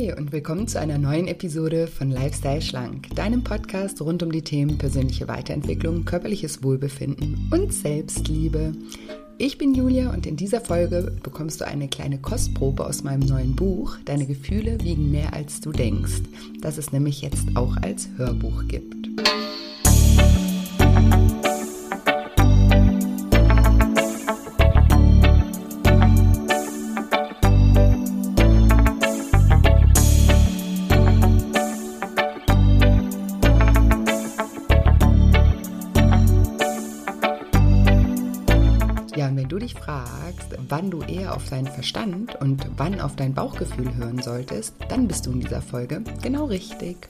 Hi und willkommen zu einer neuen Episode von Lifestyle Schlank, deinem Podcast rund um die Themen persönliche Weiterentwicklung, körperliches Wohlbefinden und Selbstliebe. Ich bin Julia und in dieser Folge bekommst du eine kleine Kostprobe aus meinem neuen Buch Deine Gefühle wiegen mehr als du denkst, das es nämlich jetzt auch als Hörbuch gibt. Wann du eher auf deinen Verstand und wann auf dein Bauchgefühl hören solltest, dann bist du in dieser Folge genau richtig.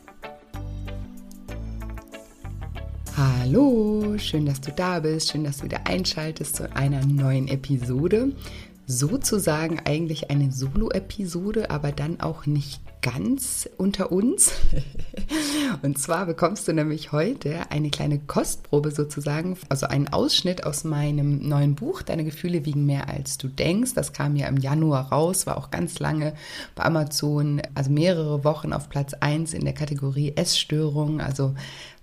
Hallo, schön, dass du da bist, schön, dass du wieder einschaltest zu einer neuen Episode sozusagen eigentlich eine Solo-Episode, aber dann auch nicht ganz unter uns. Und zwar bekommst du nämlich heute eine kleine Kostprobe sozusagen, also einen Ausschnitt aus meinem neuen Buch, Deine Gefühle wiegen mehr als du denkst. Das kam ja im Januar raus, war auch ganz lange bei Amazon, also mehrere Wochen auf Platz 1 in der Kategorie Essstörung. Also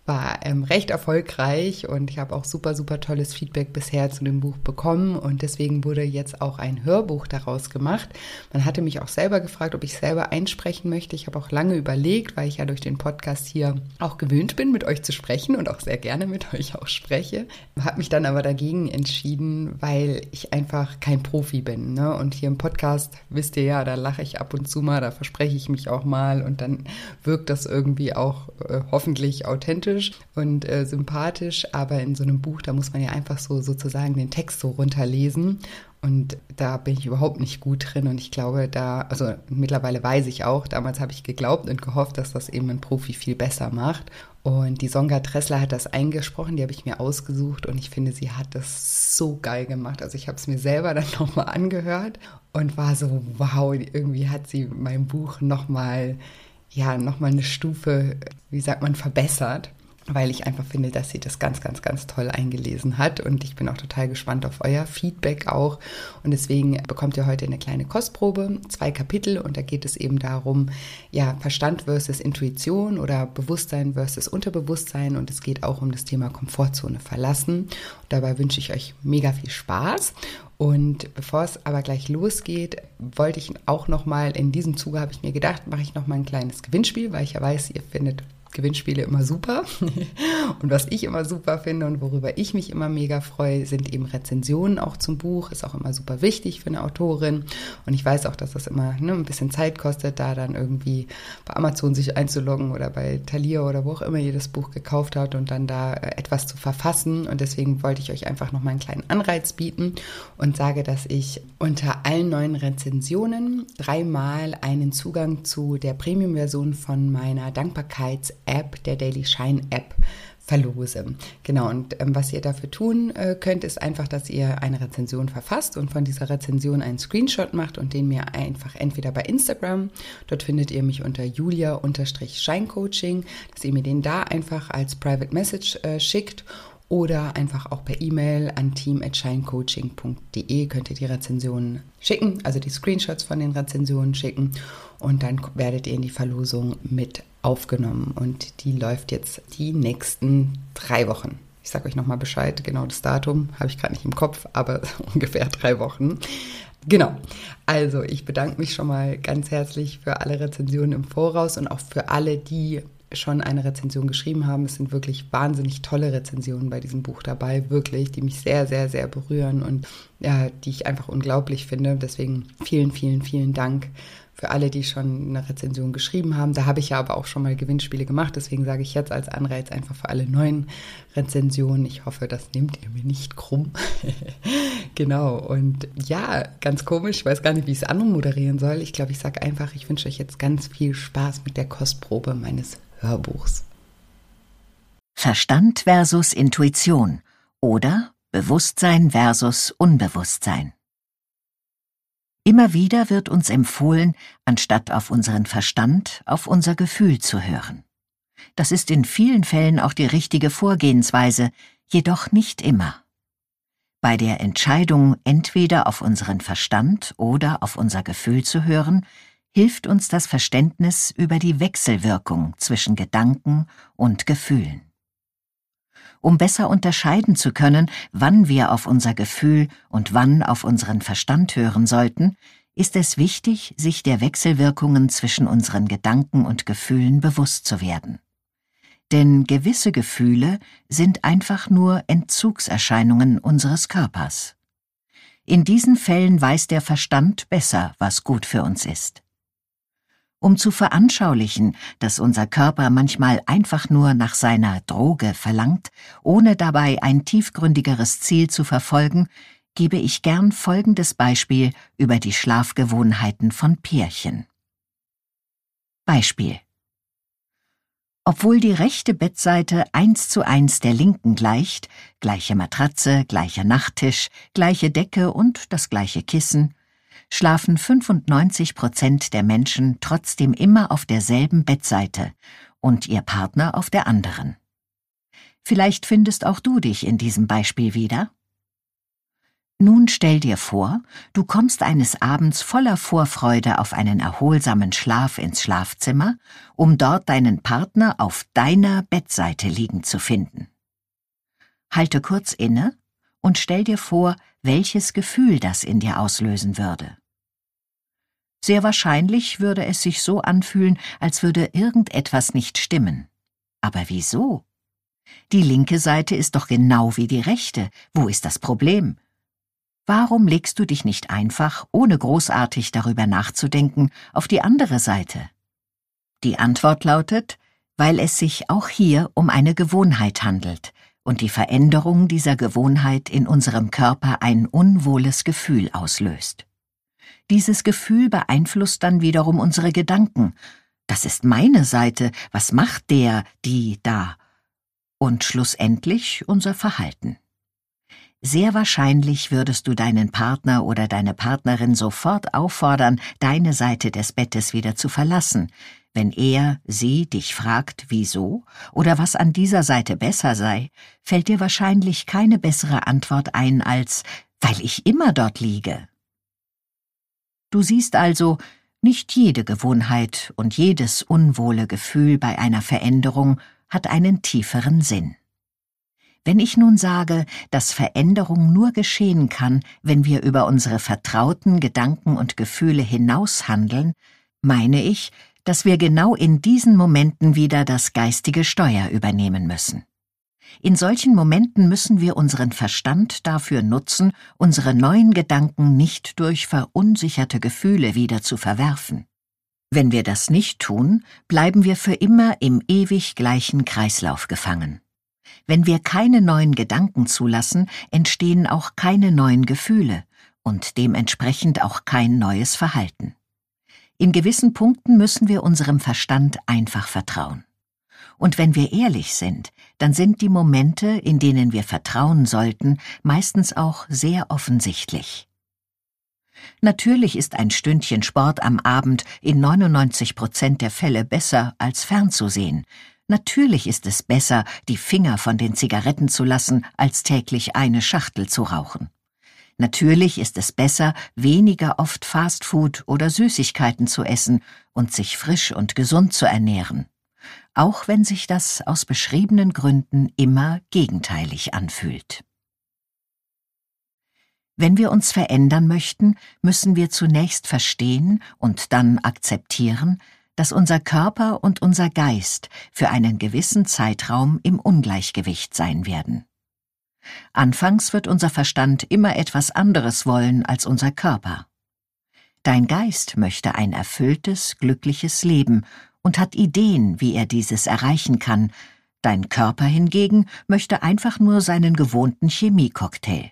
war ähm, recht erfolgreich und ich habe auch super, super tolles Feedback bisher zu dem Buch bekommen und deswegen wurde jetzt auch ein Hörbuch daraus gemacht. Man hatte mich auch selber gefragt, ob ich selber einsprechen möchte. Ich habe auch lange überlegt, weil ich ja durch den Podcast hier auch gewöhnt bin, mit euch zu sprechen und auch sehr gerne mit euch auch spreche. Habe mich dann aber dagegen entschieden, weil ich einfach kein Profi bin. Ne? Und hier im Podcast, wisst ihr ja, da lache ich ab und zu mal, da verspreche ich mich auch mal und dann wirkt das irgendwie auch äh, hoffentlich authentisch sympathisch und äh, sympathisch, aber in so einem Buch, da muss man ja einfach so sozusagen den Text so runterlesen. Und da bin ich überhaupt nicht gut drin. Und ich glaube, da, also mittlerweile weiß ich auch, damals habe ich geglaubt und gehofft, dass das eben ein Profi viel besser macht. Und die Songa Dressler hat das eingesprochen, die habe ich mir ausgesucht und ich finde, sie hat das so geil gemacht. Also ich habe es mir selber dann nochmal angehört und war so, wow, irgendwie hat sie mein Buch nochmal, ja, nochmal eine Stufe, wie sagt man, verbessert weil ich einfach finde, dass sie das ganz, ganz, ganz toll eingelesen hat. Und ich bin auch total gespannt auf euer Feedback auch. Und deswegen bekommt ihr heute eine kleine Kostprobe, zwei Kapitel. Und da geht es eben darum, ja, Verstand versus Intuition oder Bewusstsein versus Unterbewusstsein. Und es geht auch um das Thema Komfortzone verlassen. Und dabei wünsche ich euch mega viel Spaß. Und bevor es aber gleich losgeht, wollte ich auch noch mal in diesem Zuge habe ich mir gedacht, mache ich noch mal ein kleines Gewinnspiel, weil ich ja weiß, ihr findet Gewinnspiele immer super. und was ich immer super finde und worüber ich mich immer mega freue, sind eben Rezensionen auch zum Buch. Ist auch immer super wichtig für eine Autorin. Und ich weiß auch, dass das immer ne, ein bisschen Zeit kostet, da dann irgendwie bei Amazon sich einzuloggen oder bei Thalia oder wo auch immer ihr das Buch gekauft habt und dann da äh, etwas zu verfassen. Und deswegen wollte ich euch einfach nochmal einen kleinen Anreiz bieten und sage, dass ich unter allen neuen Rezensionen dreimal einen Zugang zu der Premium-Version von meiner Dankbarkeits- App, der Daily Shine App, verlose. Genau, und ähm, was ihr dafür tun äh, könnt, ist einfach, dass ihr eine Rezension verfasst und von dieser Rezension einen Screenshot macht und den mir einfach entweder bei Instagram, dort findet ihr mich unter julia-scheincoaching, dass ihr mir den da einfach als Private Message äh, schickt oder einfach auch per E-Mail an team.shinecoaching.de könnt ihr die Rezensionen schicken, also die Screenshots von den Rezensionen schicken und dann werdet ihr in die Verlosung mit aufgenommen und die läuft jetzt die nächsten drei Wochen. Ich sage euch nochmal Bescheid, genau das Datum habe ich gerade nicht im Kopf, aber ungefähr drei Wochen. Genau. Also ich bedanke mich schon mal ganz herzlich für alle Rezensionen im Voraus und auch für alle, die schon eine Rezension geschrieben haben. Es sind wirklich wahnsinnig tolle Rezensionen bei diesem Buch dabei, wirklich, die mich sehr, sehr, sehr berühren und ja, die ich einfach unglaublich finde. Deswegen vielen, vielen, vielen Dank für alle, die schon eine Rezension geschrieben haben. Da habe ich ja aber auch schon mal Gewinnspiele gemacht. Deswegen sage ich jetzt als Anreiz einfach für alle neuen Rezensionen. Ich hoffe, das nehmt ihr mir nicht krumm. genau. Und ja, ganz komisch. Ich weiß gar nicht, wie ich es anmoderieren soll. Ich glaube, ich sage einfach, ich wünsche euch jetzt ganz viel Spaß mit der Kostprobe meines Hörbuchs. Verstand versus Intuition oder Bewusstsein versus Unbewusstsein. Immer wieder wird uns empfohlen, anstatt auf unseren Verstand, auf unser Gefühl zu hören. Das ist in vielen Fällen auch die richtige Vorgehensweise, jedoch nicht immer. Bei der Entscheidung, entweder auf unseren Verstand oder auf unser Gefühl zu hören, hilft uns das Verständnis über die Wechselwirkung zwischen Gedanken und Gefühlen. Um besser unterscheiden zu können, wann wir auf unser Gefühl und wann auf unseren Verstand hören sollten, ist es wichtig, sich der Wechselwirkungen zwischen unseren Gedanken und Gefühlen bewusst zu werden. Denn gewisse Gefühle sind einfach nur Entzugserscheinungen unseres Körpers. In diesen Fällen weiß der Verstand besser, was gut für uns ist. Um zu veranschaulichen, dass unser Körper manchmal einfach nur nach seiner Droge verlangt, ohne dabei ein tiefgründigeres Ziel zu verfolgen, gebe ich gern folgendes Beispiel über die Schlafgewohnheiten von Pärchen. Beispiel obwohl die rechte Bettseite eins zu eins der linken gleicht, gleiche Matratze, gleicher Nachttisch, gleiche Decke und das gleiche Kissen, schlafen 95 Prozent der Menschen trotzdem immer auf derselben Bettseite und ihr Partner auf der anderen. Vielleicht findest auch du dich in diesem Beispiel wieder? Nun stell dir vor, du kommst eines Abends voller Vorfreude auf einen erholsamen Schlaf ins Schlafzimmer, um dort deinen Partner auf deiner Bettseite liegen zu finden. Halte kurz inne und stell dir vor, welches Gefühl das in dir auslösen würde. Sehr wahrscheinlich würde es sich so anfühlen, als würde irgendetwas nicht stimmen. Aber wieso? Die linke Seite ist doch genau wie die rechte. Wo ist das Problem? Warum legst du dich nicht einfach, ohne großartig darüber nachzudenken, auf die andere Seite? Die Antwort lautet, weil es sich auch hier um eine Gewohnheit handelt und die Veränderung dieser Gewohnheit in unserem Körper ein unwohles Gefühl auslöst. Dieses Gefühl beeinflusst dann wiederum unsere Gedanken. Das ist meine Seite, was macht der, die, da? Und schlussendlich unser Verhalten. Sehr wahrscheinlich würdest du deinen Partner oder deine Partnerin sofort auffordern, deine Seite des Bettes wieder zu verlassen, wenn er, sie dich fragt, wieso oder was an dieser Seite besser sei, fällt dir wahrscheinlich keine bessere Antwort ein als weil ich immer dort liege. Du siehst also, nicht jede Gewohnheit und jedes unwohle Gefühl bei einer Veränderung hat einen tieferen Sinn. Wenn ich nun sage, dass Veränderung nur geschehen kann, wenn wir über unsere vertrauten Gedanken und Gefühle hinaus handeln, meine ich, dass wir genau in diesen Momenten wieder das geistige Steuer übernehmen müssen. In solchen Momenten müssen wir unseren Verstand dafür nutzen, unsere neuen Gedanken nicht durch verunsicherte Gefühle wieder zu verwerfen. Wenn wir das nicht tun, bleiben wir für immer im ewig gleichen Kreislauf gefangen. Wenn wir keine neuen Gedanken zulassen, entstehen auch keine neuen Gefühle und dementsprechend auch kein neues Verhalten. In gewissen Punkten müssen wir unserem Verstand einfach vertrauen. Und wenn wir ehrlich sind, dann sind die Momente, in denen wir vertrauen sollten, meistens auch sehr offensichtlich. Natürlich ist ein Stündchen Sport am Abend in 99 Prozent der Fälle besser als fernzusehen, Natürlich ist es besser, die Finger von den Zigaretten zu lassen, als täglich eine Schachtel zu rauchen. Natürlich ist es besser, weniger oft Fastfood oder Süßigkeiten zu essen und sich frisch und gesund zu ernähren, auch wenn sich das aus beschriebenen Gründen immer gegenteilig anfühlt. Wenn wir uns verändern möchten, müssen wir zunächst verstehen und dann akzeptieren, dass unser Körper und unser Geist für einen gewissen Zeitraum im Ungleichgewicht sein werden. Anfangs wird unser Verstand immer etwas anderes wollen als unser Körper. Dein Geist möchte ein erfülltes, glückliches Leben und hat Ideen, wie er dieses erreichen kann, dein Körper hingegen möchte einfach nur seinen gewohnten Chemiecocktail.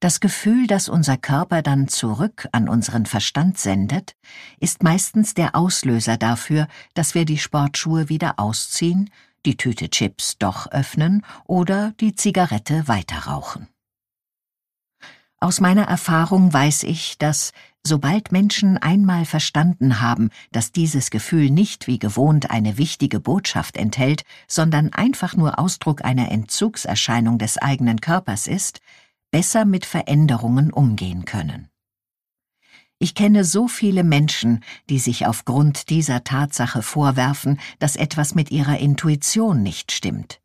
Das Gefühl, das unser Körper dann zurück an unseren Verstand sendet, ist meistens der Auslöser dafür, dass wir die Sportschuhe wieder ausziehen, die Tüte Chips doch öffnen oder die Zigarette weiterrauchen. Aus meiner Erfahrung weiß ich, dass, sobald Menschen einmal verstanden haben, dass dieses Gefühl nicht wie gewohnt eine wichtige Botschaft enthält, sondern einfach nur Ausdruck einer Entzugserscheinung des eigenen Körpers ist, besser mit Veränderungen umgehen können. Ich kenne so viele Menschen, die sich aufgrund dieser Tatsache vorwerfen, dass etwas mit ihrer Intuition nicht stimmt.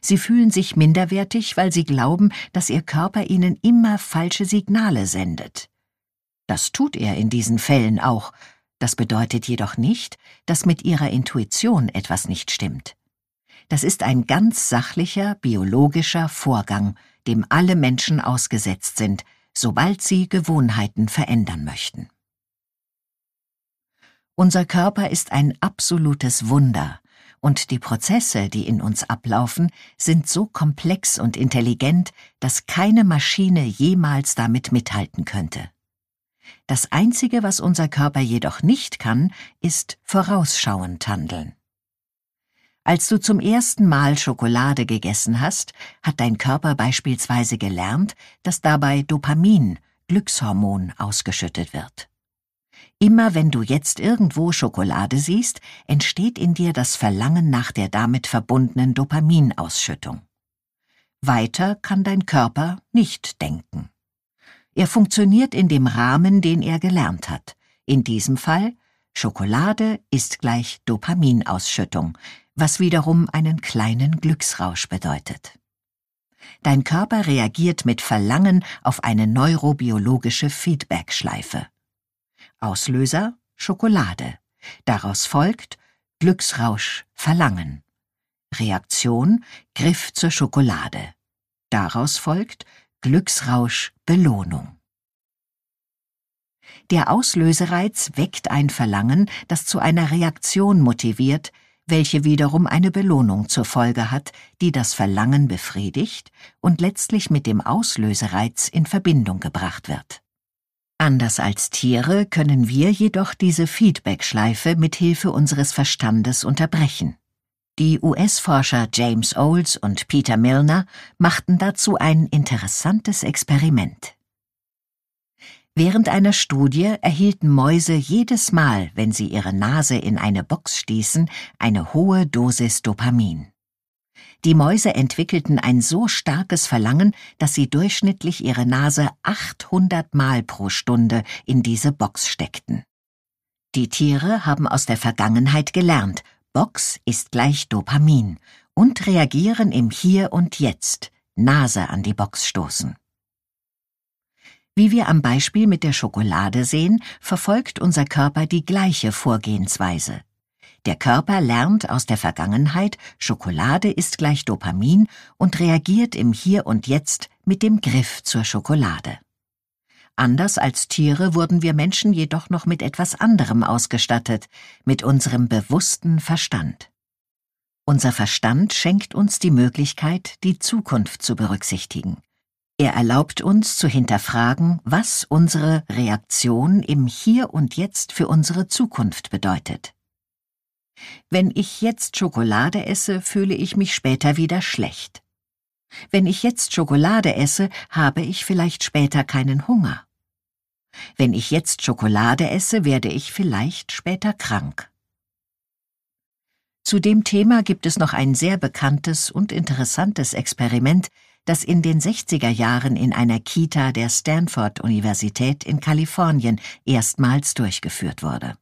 Sie fühlen sich minderwertig, weil sie glauben, dass ihr Körper ihnen immer falsche Signale sendet. Das tut er in diesen Fällen auch, das bedeutet jedoch nicht, dass mit ihrer Intuition etwas nicht stimmt. Das ist ein ganz sachlicher, biologischer Vorgang, dem alle Menschen ausgesetzt sind, sobald sie Gewohnheiten verändern möchten. Unser Körper ist ein absolutes Wunder, und die Prozesse, die in uns ablaufen, sind so komplex und intelligent, dass keine Maschine jemals damit mithalten könnte. Das Einzige, was unser Körper jedoch nicht kann, ist vorausschauend handeln. Als du zum ersten Mal Schokolade gegessen hast, hat dein Körper beispielsweise gelernt, dass dabei Dopamin, Glückshormon, ausgeschüttet wird. Immer wenn du jetzt irgendwo Schokolade siehst, entsteht in dir das Verlangen nach der damit verbundenen Dopaminausschüttung. Weiter kann dein Körper nicht denken. Er funktioniert in dem Rahmen, den er gelernt hat. In diesem Fall Schokolade ist gleich Dopaminausschüttung, was wiederum einen kleinen Glücksrausch bedeutet. Dein Körper reagiert mit Verlangen auf eine neurobiologische Feedbackschleife. Auslöser Schokolade. Daraus folgt Glücksrausch, Verlangen. Reaktion Griff zur Schokolade. Daraus folgt Glücksrausch, Belohnung. Der Auslösereiz weckt ein Verlangen, das zu einer Reaktion motiviert, welche wiederum eine Belohnung zur Folge hat, die das Verlangen befriedigt und letztlich mit dem Auslösereiz in Verbindung gebracht wird. Anders als Tiere können wir jedoch diese Feedbackschleife mit Hilfe unseres Verstandes unterbrechen. Die US-Forscher James Olds und Peter Milner machten dazu ein interessantes Experiment. Während einer Studie erhielten Mäuse jedes Mal, wenn sie ihre Nase in eine Box stießen, eine hohe Dosis Dopamin. Die Mäuse entwickelten ein so starkes Verlangen, dass sie durchschnittlich ihre Nase 800 Mal pro Stunde in diese Box steckten. Die Tiere haben aus der Vergangenheit gelernt Box ist gleich Dopamin und reagieren im Hier und Jetzt, Nase an die Box stoßen. Wie wir am Beispiel mit der Schokolade sehen, verfolgt unser Körper die gleiche Vorgehensweise. Der Körper lernt aus der Vergangenheit, Schokolade ist gleich Dopamin und reagiert im Hier und Jetzt mit dem Griff zur Schokolade. Anders als Tiere wurden wir Menschen jedoch noch mit etwas anderem ausgestattet, mit unserem bewussten Verstand. Unser Verstand schenkt uns die Möglichkeit, die Zukunft zu berücksichtigen. Er erlaubt uns zu hinterfragen, was unsere Reaktion im Hier und Jetzt für unsere Zukunft bedeutet. Wenn ich jetzt Schokolade esse, fühle ich mich später wieder schlecht. Wenn ich jetzt Schokolade esse, habe ich vielleicht später keinen Hunger. Wenn ich jetzt Schokolade esse, werde ich vielleicht später krank. Zu dem Thema gibt es noch ein sehr bekanntes und interessantes Experiment, das in den 60er Jahren in einer Kita der Stanford Universität in Kalifornien erstmals durchgeführt wurde.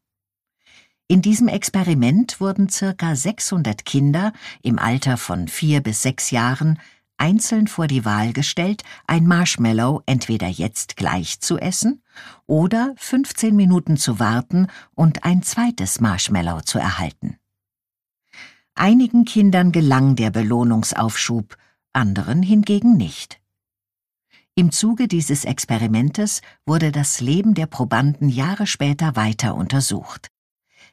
In diesem Experiment wurden circa 600 Kinder im Alter von vier bis sechs Jahren einzeln vor die Wahl gestellt, ein Marshmallow entweder jetzt gleich zu essen oder 15 Minuten zu warten und ein zweites Marshmallow zu erhalten. Einigen Kindern gelang der Belohnungsaufschub, anderen hingegen nicht. Im Zuge dieses Experimentes wurde das Leben der Probanden Jahre später weiter untersucht.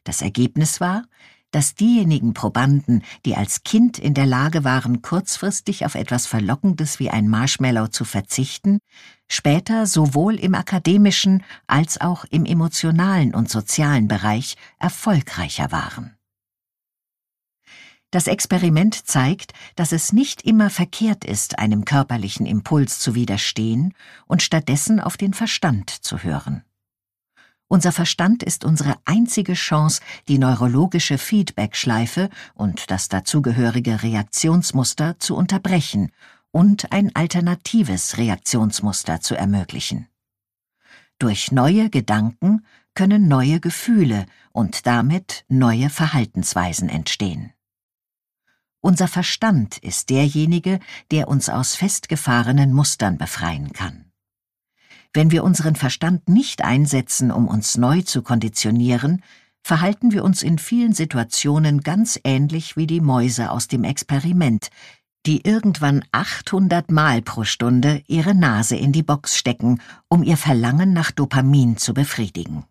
Das Ergebnis war, dass diejenigen Probanden, die als Kind in der Lage waren, kurzfristig auf etwas Verlockendes wie ein Marshmallow zu verzichten, später sowohl im akademischen als auch im emotionalen und sozialen Bereich erfolgreicher waren. Das Experiment zeigt, dass es nicht immer verkehrt ist, einem körperlichen Impuls zu widerstehen und stattdessen auf den Verstand zu hören. Unser Verstand ist unsere einzige Chance, die neurologische Feedbackschleife und das dazugehörige Reaktionsmuster zu unterbrechen und ein alternatives Reaktionsmuster zu ermöglichen. Durch neue Gedanken können neue Gefühle und damit neue Verhaltensweisen entstehen. Unser Verstand ist derjenige, der uns aus festgefahrenen Mustern befreien kann. Wenn wir unseren Verstand nicht einsetzen, um uns neu zu konditionieren, verhalten wir uns in vielen Situationen ganz ähnlich wie die Mäuse aus dem Experiment, die irgendwann 800 Mal pro Stunde ihre Nase in die Box stecken, um ihr Verlangen nach Dopamin zu befriedigen.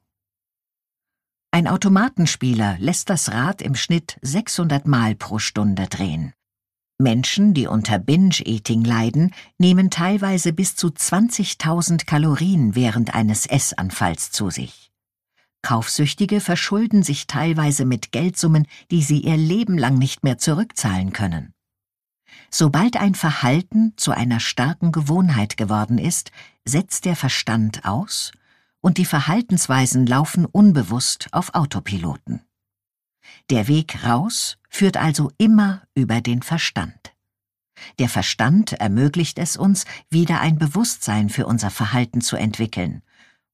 Ein Automatenspieler lässt das Rad im Schnitt 600 Mal pro Stunde drehen. Menschen, die unter Binge-Eating leiden, nehmen teilweise bis zu 20.000 Kalorien während eines Essanfalls zu sich. Kaufsüchtige verschulden sich teilweise mit Geldsummen, die sie ihr Leben lang nicht mehr zurückzahlen können. Sobald ein Verhalten zu einer starken Gewohnheit geworden ist, setzt der Verstand aus und die Verhaltensweisen laufen unbewusst auf Autopiloten. Der Weg raus führt also immer über den Verstand. Der Verstand ermöglicht es uns, wieder ein Bewusstsein für unser Verhalten zu entwickeln.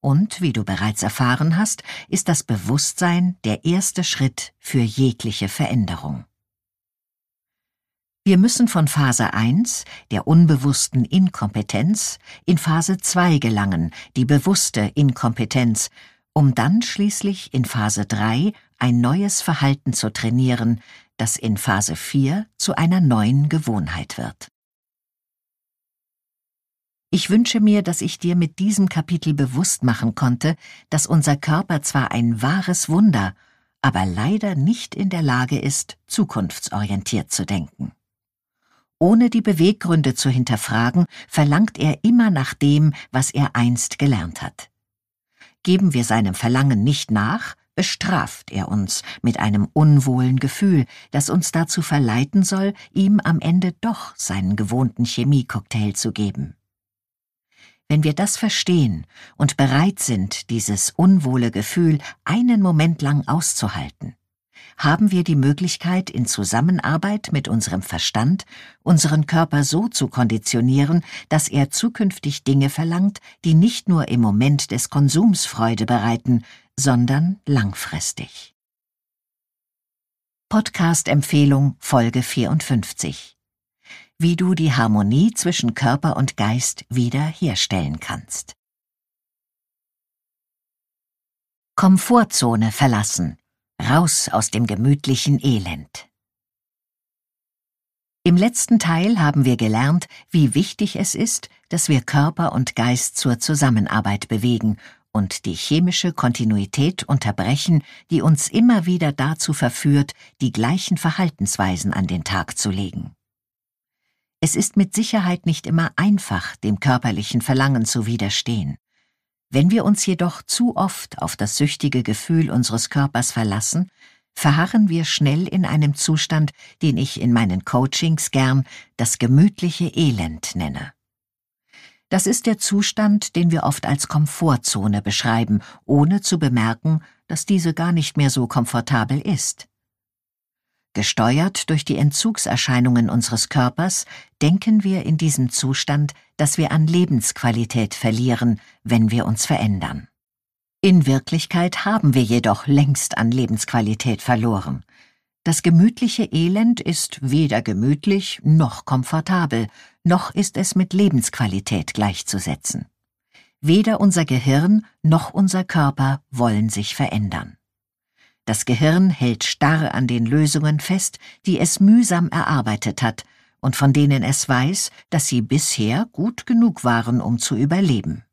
Und, wie du bereits erfahren hast, ist das Bewusstsein der erste Schritt für jegliche Veränderung. Wir müssen von Phase 1, der unbewussten Inkompetenz, in Phase 2 gelangen, die bewusste Inkompetenz, um dann schließlich in Phase 3 ein neues Verhalten zu trainieren, das in Phase 4 zu einer neuen Gewohnheit wird. Ich wünsche mir, dass ich dir mit diesem Kapitel bewusst machen konnte, dass unser Körper zwar ein wahres Wunder, aber leider nicht in der Lage ist, zukunftsorientiert zu denken. Ohne die Beweggründe zu hinterfragen, verlangt er immer nach dem, was er einst gelernt hat. Geben wir seinem Verlangen nicht nach, bestraft er uns mit einem unwohlen Gefühl, das uns dazu verleiten soll, ihm am Ende doch seinen gewohnten Chemiecocktail zu geben. Wenn wir das verstehen und bereit sind, dieses unwohle Gefühl einen Moment lang auszuhalten, haben wir die Möglichkeit, in Zusammenarbeit mit unserem Verstand unseren Körper so zu konditionieren, dass er zukünftig Dinge verlangt, die nicht nur im Moment des Konsums Freude bereiten, sondern langfristig. Podcast-Empfehlung Folge 54 Wie du die Harmonie zwischen Körper und Geist wieder herstellen kannst. Komfortzone verlassen Raus aus dem gemütlichen Elend. Im letzten Teil haben wir gelernt, wie wichtig es ist, dass wir Körper und Geist zur Zusammenarbeit bewegen und die chemische Kontinuität unterbrechen, die uns immer wieder dazu verführt, die gleichen Verhaltensweisen an den Tag zu legen. Es ist mit Sicherheit nicht immer einfach, dem körperlichen Verlangen zu widerstehen. Wenn wir uns jedoch zu oft auf das süchtige Gefühl unseres Körpers verlassen, verharren wir schnell in einem Zustand, den ich in meinen Coachings gern das gemütliche Elend nenne. Das ist der Zustand, den wir oft als Komfortzone beschreiben, ohne zu bemerken, dass diese gar nicht mehr so komfortabel ist. Gesteuert durch die Entzugserscheinungen unseres Körpers denken wir in diesem Zustand, dass wir an Lebensqualität verlieren, wenn wir uns verändern. In Wirklichkeit haben wir jedoch längst an Lebensqualität verloren. Das gemütliche Elend ist weder gemütlich noch komfortabel, noch ist es mit Lebensqualität gleichzusetzen. Weder unser Gehirn noch unser Körper wollen sich verändern. Das Gehirn hält starr an den Lösungen fest, die es mühsam erarbeitet hat und von denen es weiß, dass sie bisher gut genug waren, um zu überleben.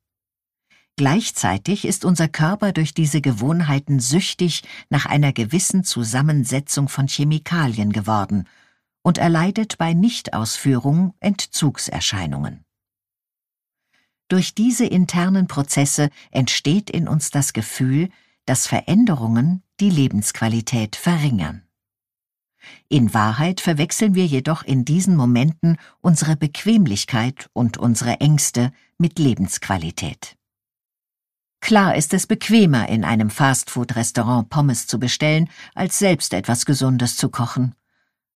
Gleichzeitig ist unser Körper durch diese Gewohnheiten süchtig nach einer gewissen Zusammensetzung von Chemikalien geworden und erleidet bei Nichtausführung Entzugserscheinungen. Durch diese internen Prozesse entsteht in uns das Gefühl, dass Veränderungen die Lebensqualität verringern. In Wahrheit verwechseln wir jedoch in diesen Momenten unsere Bequemlichkeit und unsere Ängste mit Lebensqualität. Klar ist es bequemer, in einem Fastfood-Restaurant Pommes zu bestellen, als selbst etwas Gesundes zu kochen.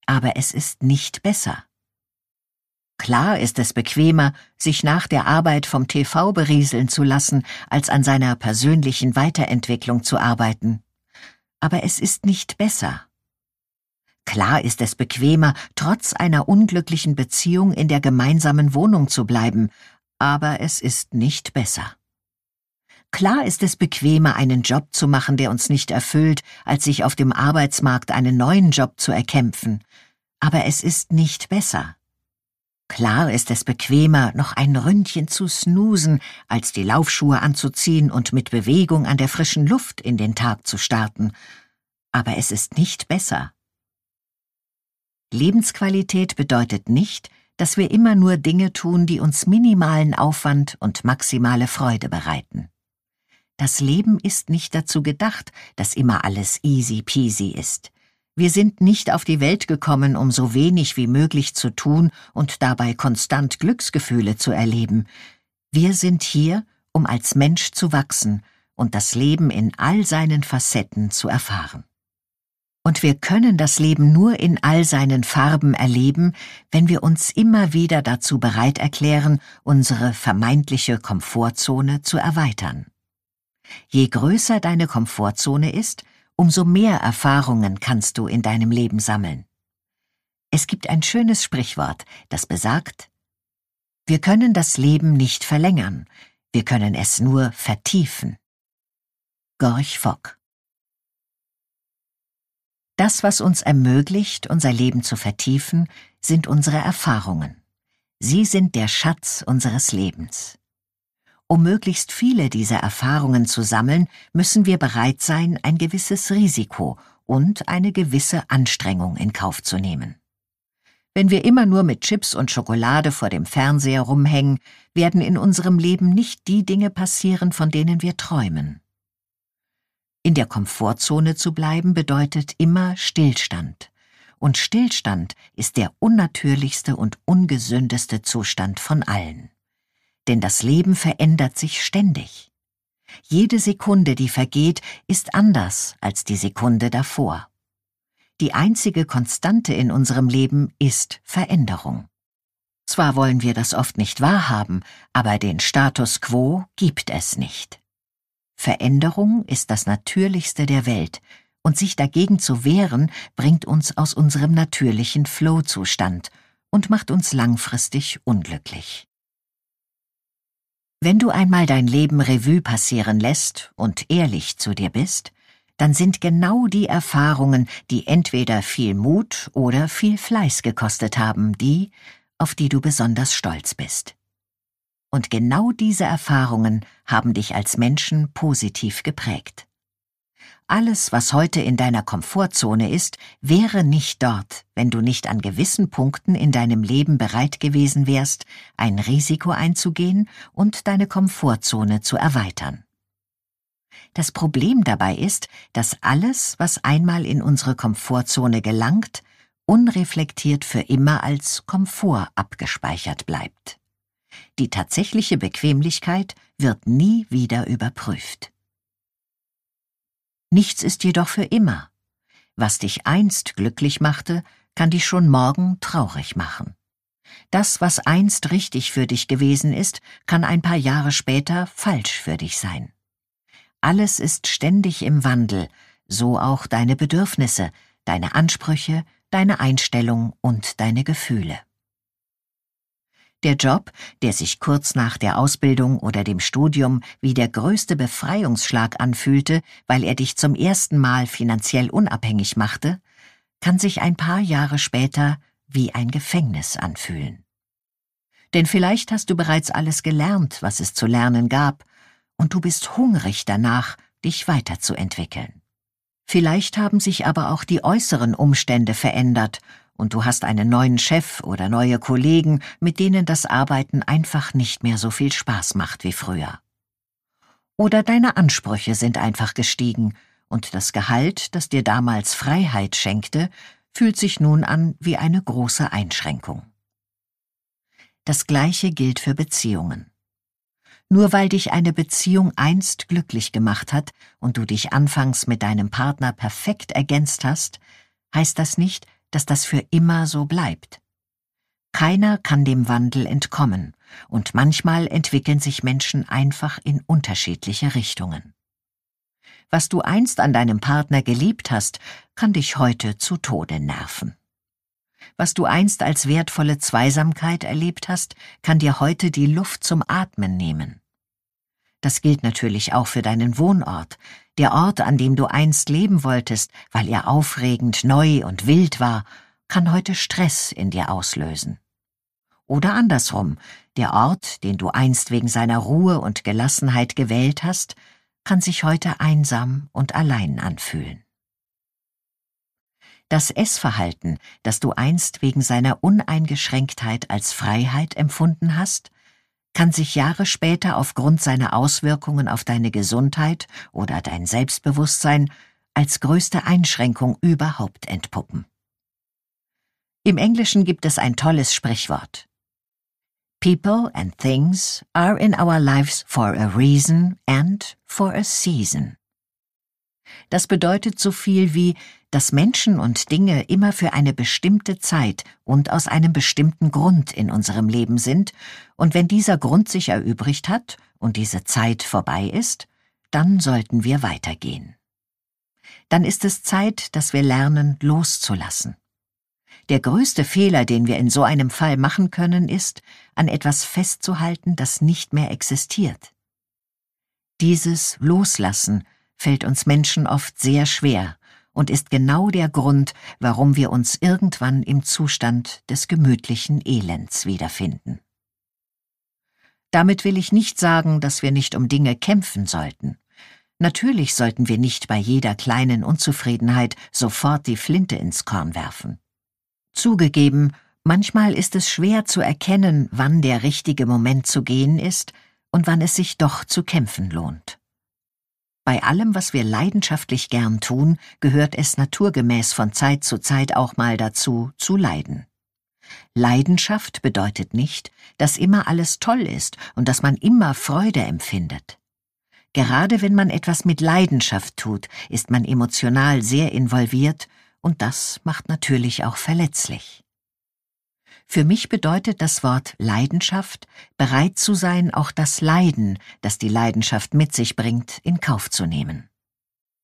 Aber es ist nicht besser. Klar ist es bequemer, sich nach der Arbeit vom TV berieseln zu lassen, als an seiner persönlichen Weiterentwicklung zu arbeiten. Aber es ist nicht besser. Klar ist es bequemer, trotz einer unglücklichen Beziehung in der gemeinsamen Wohnung zu bleiben, aber es ist nicht besser. Klar ist es bequemer, einen Job zu machen, der uns nicht erfüllt, als sich auf dem Arbeitsmarkt einen neuen Job zu erkämpfen, aber es ist nicht besser. Klar ist es bequemer, noch ein Ründchen zu snoosen, als die Laufschuhe anzuziehen und mit Bewegung an der frischen Luft in den Tag zu starten. Aber es ist nicht besser. Lebensqualität bedeutet nicht, dass wir immer nur Dinge tun, die uns minimalen Aufwand und maximale Freude bereiten. Das Leben ist nicht dazu gedacht, dass immer alles easy peasy ist. Wir sind nicht auf die Welt gekommen, um so wenig wie möglich zu tun und dabei konstant Glücksgefühle zu erleben. Wir sind hier, um als Mensch zu wachsen und das Leben in all seinen Facetten zu erfahren. Und wir können das Leben nur in all seinen Farben erleben, wenn wir uns immer wieder dazu bereit erklären, unsere vermeintliche Komfortzone zu erweitern. Je größer deine Komfortzone ist, umso mehr Erfahrungen kannst du in deinem Leben sammeln. Es gibt ein schönes Sprichwort, das besagt, wir können das Leben nicht verlängern, wir können es nur vertiefen. Gorch Fock Das, was uns ermöglicht, unser Leben zu vertiefen, sind unsere Erfahrungen. Sie sind der Schatz unseres Lebens. Um möglichst viele dieser Erfahrungen zu sammeln, müssen wir bereit sein, ein gewisses Risiko und eine gewisse Anstrengung in Kauf zu nehmen. Wenn wir immer nur mit Chips und Schokolade vor dem Fernseher rumhängen, werden in unserem Leben nicht die Dinge passieren, von denen wir träumen. In der Komfortzone zu bleiben bedeutet immer Stillstand. Und Stillstand ist der unnatürlichste und ungesündeste Zustand von allen denn das Leben verändert sich ständig. Jede Sekunde, die vergeht, ist anders als die Sekunde davor. Die einzige Konstante in unserem Leben ist Veränderung. Zwar wollen wir das oft nicht wahrhaben, aber den Status quo gibt es nicht. Veränderung ist das Natürlichste der Welt, und sich dagegen zu wehren, bringt uns aus unserem natürlichen Flow-Zustand und macht uns langfristig unglücklich. Wenn du einmal dein Leben Revue passieren lässt und ehrlich zu dir bist, dann sind genau die Erfahrungen, die entweder viel Mut oder viel Fleiß gekostet haben, die, auf die du besonders stolz bist. Und genau diese Erfahrungen haben dich als Menschen positiv geprägt. Alles, was heute in deiner Komfortzone ist, wäre nicht dort, wenn du nicht an gewissen Punkten in deinem Leben bereit gewesen wärst, ein Risiko einzugehen und deine Komfortzone zu erweitern. Das Problem dabei ist, dass alles, was einmal in unsere Komfortzone gelangt, unreflektiert für immer als Komfort abgespeichert bleibt. Die tatsächliche Bequemlichkeit wird nie wieder überprüft. Nichts ist jedoch für immer. Was dich einst glücklich machte, kann dich schon morgen traurig machen. Das, was einst richtig für dich gewesen ist, kann ein paar Jahre später falsch für dich sein. Alles ist ständig im Wandel, so auch deine Bedürfnisse, deine Ansprüche, deine Einstellung und deine Gefühle. Der Job, der sich kurz nach der Ausbildung oder dem Studium wie der größte Befreiungsschlag anfühlte, weil er dich zum ersten Mal finanziell unabhängig machte, kann sich ein paar Jahre später wie ein Gefängnis anfühlen. Denn vielleicht hast du bereits alles gelernt, was es zu lernen gab, und du bist hungrig danach, dich weiterzuentwickeln. Vielleicht haben sich aber auch die äußeren Umstände verändert und du hast einen neuen Chef oder neue Kollegen, mit denen das Arbeiten einfach nicht mehr so viel Spaß macht wie früher. Oder deine Ansprüche sind einfach gestiegen, und das Gehalt, das dir damals Freiheit schenkte, fühlt sich nun an wie eine große Einschränkung. Das Gleiche gilt für Beziehungen. Nur weil dich eine Beziehung einst glücklich gemacht hat und du dich anfangs mit deinem Partner perfekt ergänzt hast, heißt das nicht, dass das für immer so bleibt. Keiner kann dem Wandel entkommen, und manchmal entwickeln sich Menschen einfach in unterschiedliche Richtungen. Was du einst an deinem Partner geliebt hast, kann dich heute zu Tode nerven. Was du einst als wertvolle Zweisamkeit erlebt hast, kann dir heute die Luft zum Atmen nehmen. Das gilt natürlich auch für deinen Wohnort, der Ort, an dem du einst leben wolltest, weil er aufregend, neu und wild war, kann heute Stress in dir auslösen. Oder andersrum, der Ort, den du einst wegen seiner Ruhe und Gelassenheit gewählt hast, kann sich heute einsam und allein anfühlen. Das Essverhalten, das du einst wegen seiner Uneingeschränktheit als Freiheit empfunden hast, kann sich Jahre später aufgrund seiner Auswirkungen auf deine Gesundheit oder dein Selbstbewusstsein als größte Einschränkung überhaupt entpuppen. Im Englischen gibt es ein tolles Sprichwort. People and things are in our lives for a reason and for a season. Das bedeutet so viel wie, dass Menschen und Dinge immer für eine bestimmte Zeit und aus einem bestimmten Grund in unserem Leben sind, und wenn dieser Grund sich erübrigt hat und diese Zeit vorbei ist, dann sollten wir weitergehen. Dann ist es Zeit, dass wir lernen, loszulassen. Der größte Fehler, den wir in so einem Fall machen können, ist, an etwas festzuhalten, das nicht mehr existiert. Dieses Loslassen fällt uns Menschen oft sehr schwer und ist genau der Grund, warum wir uns irgendwann im Zustand des gemütlichen Elends wiederfinden. Damit will ich nicht sagen, dass wir nicht um Dinge kämpfen sollten. Natürlich sollten wir nicht bei jeder kleinen Unzufriedenheit sofort die Flinte ins Korn werfen. Zugegeben, manchmal ist es schwer zu erkennen, wann der richtige Moment zu gehen ist und wann es sich doch zu kämpfen lohnt. Bei allem, was wir leidenschaftlich gern tun, gehört es naturgemäß von Zeit zu Zeit auch mal dazu, zu leiden. Leidenschaft bedeutet nicht, dass immer alles toll ist und dass man immer Freude empfindet. Gerade wenn man etwas mit Leidenschaft tut, ist man emotional sehr involviert und das macht natürlich auch verletzlich. Für mich bedeutet das Wort Leidenschaft, bereit zu sein, auch das Leiden, das die Leidenschaft mit sich bringt, in Kauf zu nehmen.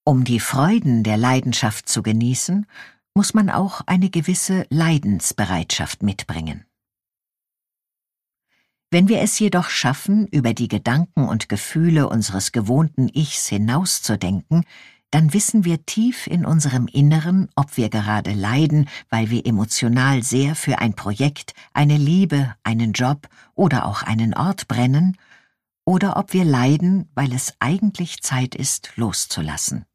Um die Freuden der Leidenschaft zu genießen, muss man auch eine gewisse Leidensbereitschaft mitbringen. Wenn wir es jedoch schaffen, über die Gedanken und Gefühle unseres gewohnten Ichs hinauszudenken, dann wissen wir tief in unserem Inneren, ob wir gerade leiden, weil wir emotional sehr für ein Projekt, eine Liebe, einen Job oder auch einen Ort brennen, oder ob wir leiden, weil es eigentlich Zeit ist, loszulassen.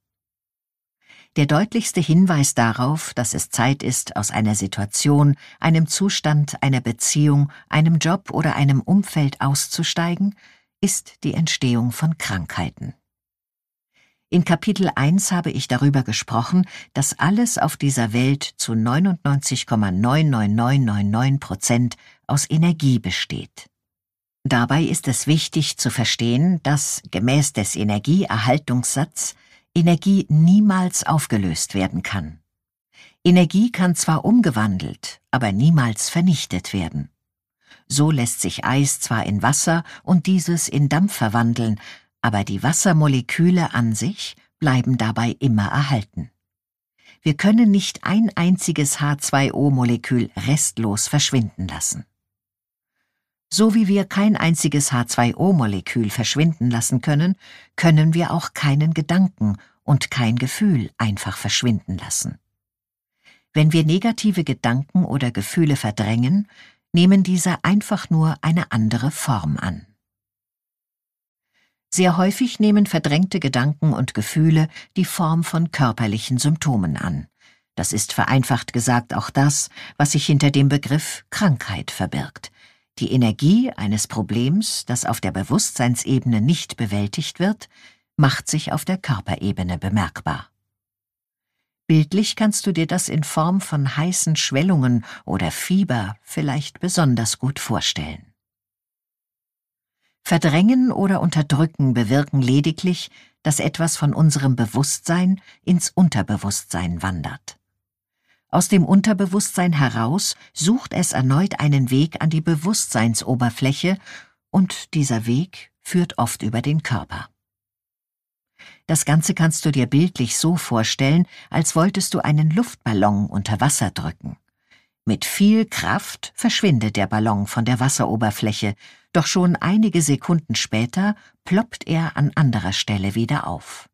Der deutlichste Hinweis darauf, dass es Zeit ist, aus einer Situation, einem Zustand, einer Beziehung, einem Job oder einem Umfeld auszusteigen, ist die Entstehung von Krankheiten. In Kapitel 1 habe ich darüber gesprochen, dass alles auf dieser Welt zu 99,99999 Prozent aus Energie besteht. Dabei ist es wichtig zu verstehen, dass gemäß des Energieerhaltungssatz Energie niemals aufgelöst werden kann. Energie kann zwar umgewandelt, aber niemals vernichtet werden. So lässt sich Eis zwar in Wasser und dieses in Dampf verwandeln, aber die Wassermoleküle an sich bleiben dabei immer erhalten. Wir können nicht ein einziges H2O-Molekül restlos verschwinden lassen. So wie wir kein einziges H2O-Molekül verschwinden lassen können, können wir auch keinen Gedanken und kein Gefühl einfach verschwinden lassen. Wenn wir negative Gedanken oder Gefühle verdrängen, nehmen diese einfach nur eine andere Form an. Sehr häufig nehmen verdrängte Gedanken und Gefühle die Form von körperlichen Symptomen an. Das ist vereinfacht gesagt auch das, was sich hinter dem Begriff Krankheit verbirgt. Die Energie eines Problems, das auf der Bewusstseinsebene nicht bewältigt wird, macht sich auf der Körperebene bemerkbar. Bildlich kannst du dir das in Form von heißen Schwellungen oder Fieber vielleicht besonders gut vorstellen. Verdrängen oder Unterdrücken bewirken lediglich, dass etwas von unserem Bewusstsein ins Unterbewusstsein wandert. Aus dem Unterbewusstsein heraus sucht es erneut einen Weg an die Bewusstseinsoberfläche, und dieser Weg führt oft über den Körper. Das Ganze kannst du dir bildlich so vorstellen, als wolltest du einen Luftballon unter Wasser drücken. Mit viel Kraft verschwindet der Ballon von der Wasseroberfläche, doch schon einige Sekunden später ploppt er an anderer Stelle wieder auf.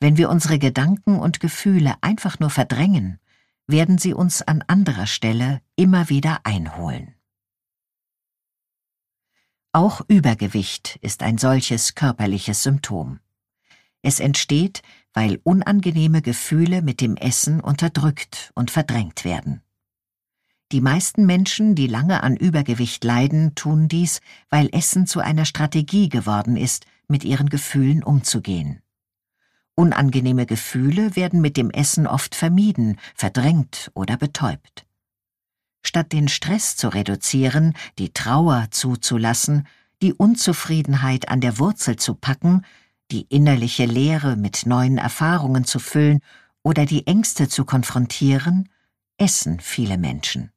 Wenn wir unsere Gedanken und Gefühle einfach nur verdrängen, werden sie uns an anderer Stelle immer wieder einholen. Auch Übergewicht ist ein solches körperliches Symptom. Es entsteht, weil unangenehme Gefühle mit dem Essen unterdrückt und verdrängt werden. Die meisten Menschen, die lange an Übergewicht leiden, tun dies, weil Essen zu einer Strategie geworden ist, mit ihren Gefühlen umzugehen. Unangenehme Gefühle werden mit dem Essen oft vermieden, verdrängt oder betäubt. Statt den Stress zu reduzieren, die Trauer zuzulassen, die Unzufriedenheit an der Wurzel zu packen, die innerliche Leere mit neuen Erfahrungen zu füllen oder die Ängste zu konfrontieren, essen viele Menschen.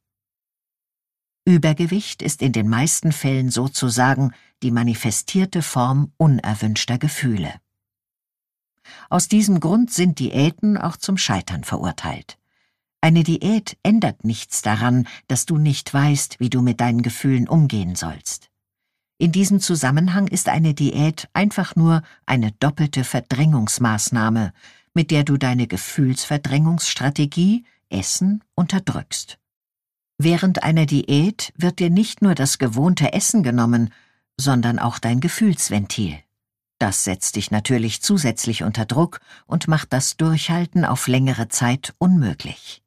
Übergewicht ist in den meisten Fällen sozusagen die manifestierte Form unerwünschter Gefühle. Aus diesem Grund sind Diäten auch zum Scheitern verurteilt. Eine Diät ändert nichts daran, dass du nicht weißt, wie du mit deinen Gefühlen umgehen sollst. In diesem Zusammenhang ist eine Diät einfach nur eine doppelte Verdrängungsmaßnahme, mit der du deine Gefühlsverdrängungsstrategie Essen unterdrückst. Während einer Diät wird dir nicht nur das gewohnte Essen genommen, sondern auch dein Gefühlsventil. Das setzt dich natürlich zusätzlich unter Druck und macht das Durchhalten auf längere Zeit unmöglich.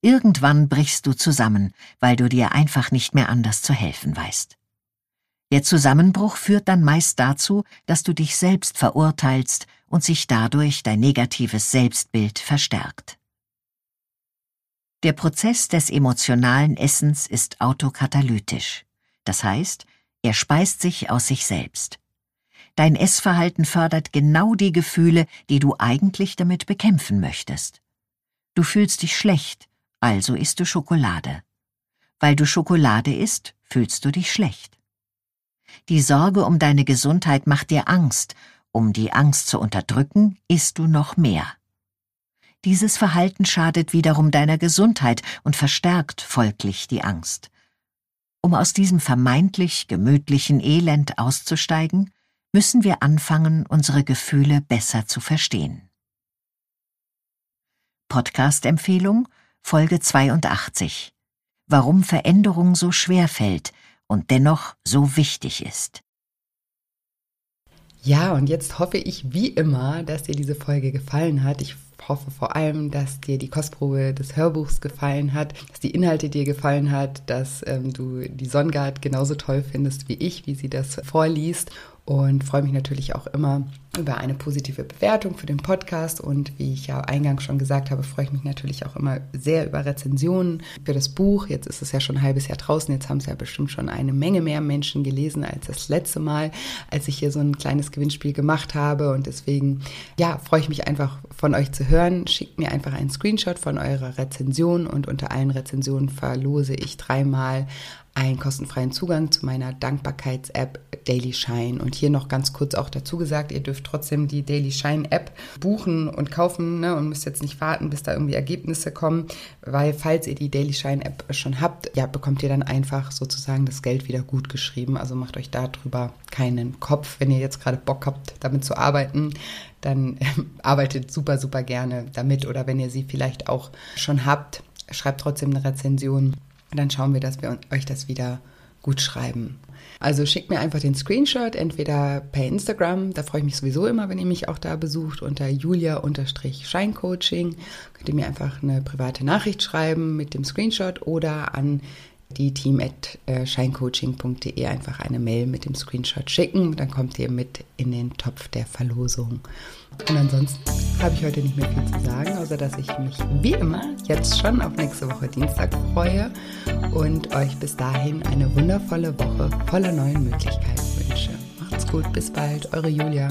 Irgendwann brichst du zusammen, weil du dir einfach nicht mehr anders zu helfen weißt. Der Zusammenbruch führt dann meist dazu, dass du dich selbst verurteilst und sich dadurch dein negatives Selbstbild verstärkt. Der Prozess des emotionalen Essens ist autokatalytisch, das heißt, er speist sich aus sich selbst. Dein Essverhalten fördert genau die Gefühle, die du eigentlich damit bekämpfen möchtest. Du fühlst dich schlecht, also isst du Schokolade. Weil du Schokolade isst, fühlst du dich schlecht. Die Sorge um deine Gesundheit macht dir Angst, um die Angst zu unterdrücken, isst du noch mehr. Dieses Verhalten schadet wiederum deiner Gesundheit und verstärkt folglich die Angst. Um aus diesem vermeintlich gemütlichen Elend auszusteigen, müssen wir anfangen, unsere Gefühle besser zu verstehen. Podcast-Empfehlung Folge 82 Warum Veränderung so schwer fällt und dennoch so wichtig ist. Ja, und jetzt hoffe ich wie immer, dass dir diese Folge gefallen hat. Ich hoffe vor allem, dass dir die Kostprobe des Hörbuchs gefallen hat, dass die Inhalte dir gefallen hat, dass ähm, du die Songard genauso toll findest wie ich, wie sie das vorliest und freue mich natürlich auch immer über eine positive Bewertung für den Podcast und wie ich ja eingangs schon gesagt habe, freue ich mich natürlich auch immer sehr über Rezensionen für das Buch. Jetzt ist es ja schon ein halbes Jahr draußen, jetzt haben es ja bestimmt schon eine Menge mehr Menschen gelesen als das letzte Mal, als ich hier so ein kleines Gewinnspiel gemacht habe und deswegen ja, freue ich mich einfach von euch zu hören. Schickt mir einfach einen Screenshot von eurer Rezension und unter allen Rezensionen verlose ich dreimal einen kostenfreien Zugang zu meiner Dankbarkeits-App Daily Shine. Und hier noch ganz kurz auch dazu gesagt, ihr dürft trotzdem die Daily Shine App buchen und kaufen ne, und müsst jetzt nicht warten, bis da irgendwie Ergebnisse kommen, weil falls ihr die Daily Shine App schon habt, ja, bekommt ihr dann einfach sozusagen das Geld wieder gut geschrieben. Also macht euch darüber keinen Kopf. Wenn ihr jetzt gerade Bock habt, damit zu arbeiten, dann äh, arbeitet super, super gerne damit. Oder wenn ihr sie vielleicht auch schon habt, schreibt trotzdem eine Rezension dann schauen wir, dass wir euch das wieder gut schreiben. Also schickt mir einfach den Screenshot, entweder per Instagram, da freue ich mich sowieso immer, wenn ihr mich auch da besucht, unter julia-scheincoaching. Könnt ihr mir einfach eine private Nachricht schreiben mit dem Screenshot oder an die team at äh, einfach eine Mail mit dem Screenshot schicken. Dann kommt ihr mit in den Topf der Verlosung. Und ansonsten habe ich heute nicht mehr viel zu sagen, außer dass ich mich wie immer jetzt schon auf nächste Woche Dienstag freue und euch bis dahin eine wundervolle Woche voller neuen Möglichkeiten wünsche. Macht's gut, bis bald, eure Julia.